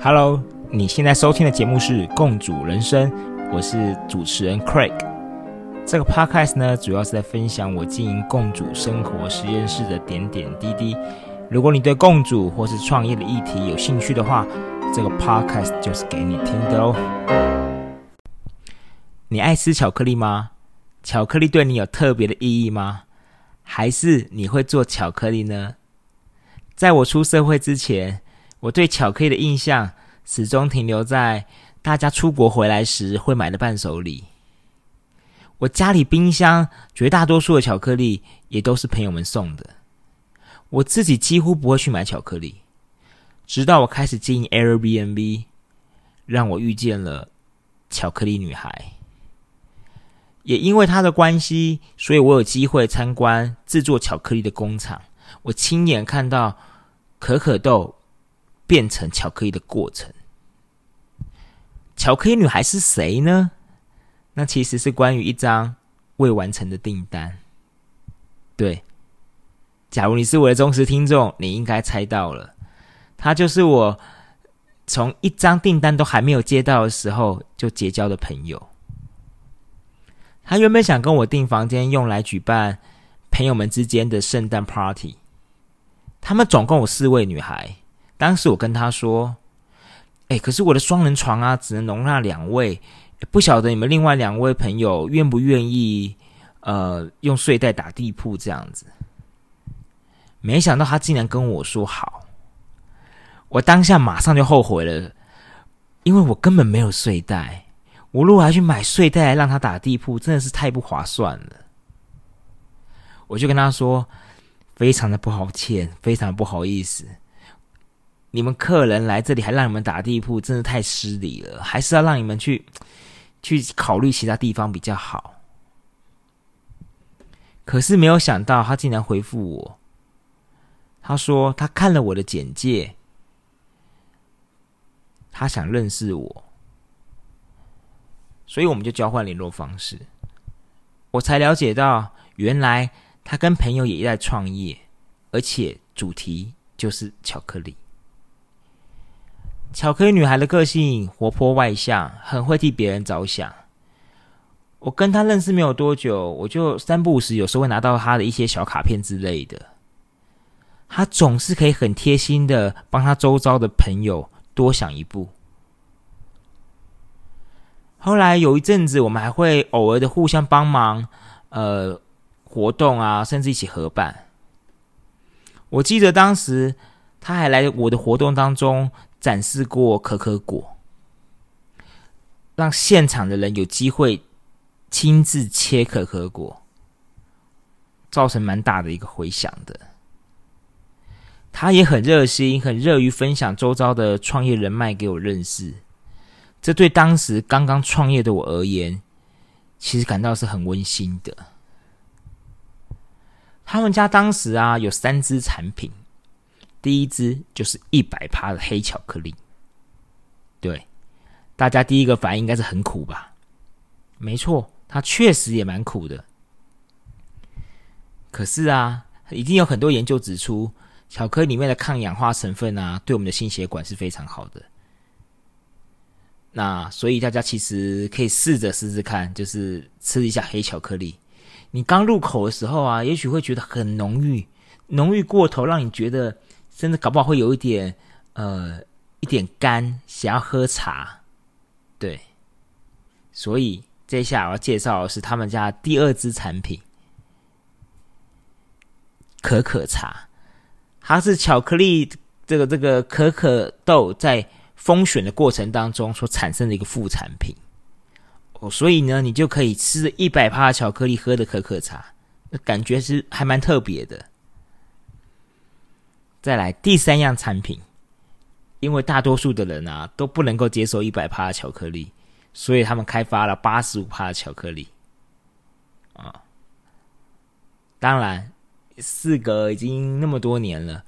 Hello，你现在收听的节目是《共主人生》，我是主持人 Craig。这个 Podcast 呢，主要是在分享我经营共主生活实验室的点点滴滴。如果你对共主或是创业的议题有兴趣的话，这个 Podcast 就是给你听的哦。你爱吃巧克力吗？巧克力对你有特别的意义吗？还是你会做巧克力呢？在我出社会之前。我对巧克力的印象始终停留在大家出国回来时会买的伴手礼。我家里冰箱绝大多数的巧克力也都是朋友们送的，我自己几乎不会去买巧克力。直到我开始经营 Airbnb，让我遇见了巧克力女孩。也因为她的关系，所以我有机会参观制作巧克力的工厂，我亲眼看到可可豆。变成巧克力的过程。巧克力女孩是谁呢？那其实是关于一张未完成的订单。对，假如你是我的忠实听众，你应该猜到了，她就是我从一张订单都还没有接到的时候就结交的朋友。她原本想跟我订房间，用来举办朋友们之间的圣诞 party。他们总共有四位女孩。当时我跟他说：“哎，可是我的双人床啊，只能容纳两位，不晓得你们另外两位朋友愿不愿意，呃，用睡袋打地铺这样子。”没想到他竟然跟我说好，我当下马上就后悔了，因为我根本没有睡袋，我如果还去买睡袋让他打地铺，真的是太不划算了。我就跟他说：“非常的不好歉，非常不好意思。”你们客人来这里还让你们打地铺，真的太失礼了。还是要让你们去去考虑其他地方比较好。可是没有想到，他竟然回复我，他说他看了我的简介，他想认识我，所以我们就交换联络方式。我才了解到，原来他跟朋友也在创业，而且主题就是巧克力。巧克力女孩的个性活泼外向，很会替别人着想。我跟她认识没有多久，我就三不五时有时候会拿到她的一些小卡片之类的。她总是可以很贴心的帮她周遭的朋友多想一步。后来有一阵子，我们还会偶尔的互相帮忙，呃，活动啊，甚至一起合办。我记得当时她还来我的活动当中。展示过可可果，让现场的人有机会亲自切可可果，造成蛮大的一个回响的。他也很热心，很热于分享周遭的创业人脉给我认识。这对当时刚刚创业的我而言，其实感到是很温馨的。他们家当时啊有三支产品。第一支就是一百趴的黑巧克力，对，大家第一个反应应该是很苦吧？没错，它确实也蛮苦的。可是啊，已经有很多研究指出，巧克力里面的抗氧化成分啊，对我们的心血管是非常好的。那所以大家其实可以试着试试看，就是吃一下黑巧克力。你刚入口的时候啊，也许会觉得很浓郁，浓郁过头，让你觉得。甚至搞不好会有一点，呃，一点干，想要喝茶，对。所以这下我要介绍的是他们家第二支产品——可可茶。它是巧克力这个这个可可豆在风选的过程当中所产生的一个副产品。哦，所以呢，你就可以吃一百帕巧克力喝的可可茶，感觉是还蛮特别的。再来第三样产品，因为大多数的人啊都不能够接受一百帕的巧克力，所以他们开发了八十五帕的巧克力。啊，当然，四格已经那么多年了，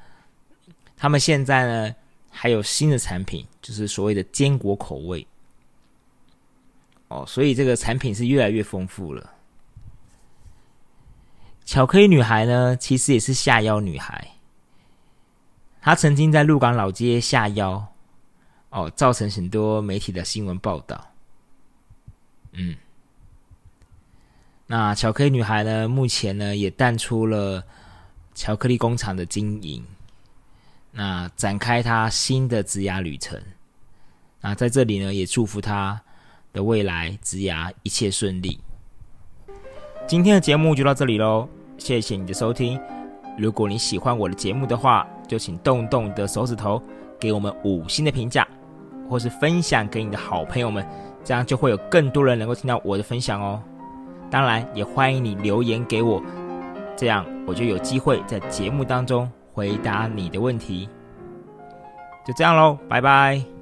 他们现在呢还有新的产品，就是所谓的坚果口味。哦，所以这个产品是越来越丰富了。巧克力女孩呢，其实也是下腰女孩。他曾经在鹿港老街下腰，哦，造成很多媒体的新闻报道。嗯，那巧克力女孩呢，目前呢也淡出了巧克力工厂的经营，那展开她新的职涯旅程。那在这里呢，也祝福她的未来职涯一切顺利。今天的节目就到这里喽，谢谢你的收听。如果你喜欢我的节目的话，就请动动你的手指头，给我们五星的评价，或是分享给你的好朋友们，这样就会有更多人能够听到我的分享哦。当然，也欢迎你留言给我，这样我就有机会在节目当中回答你的问题。就这样喽，拜拜。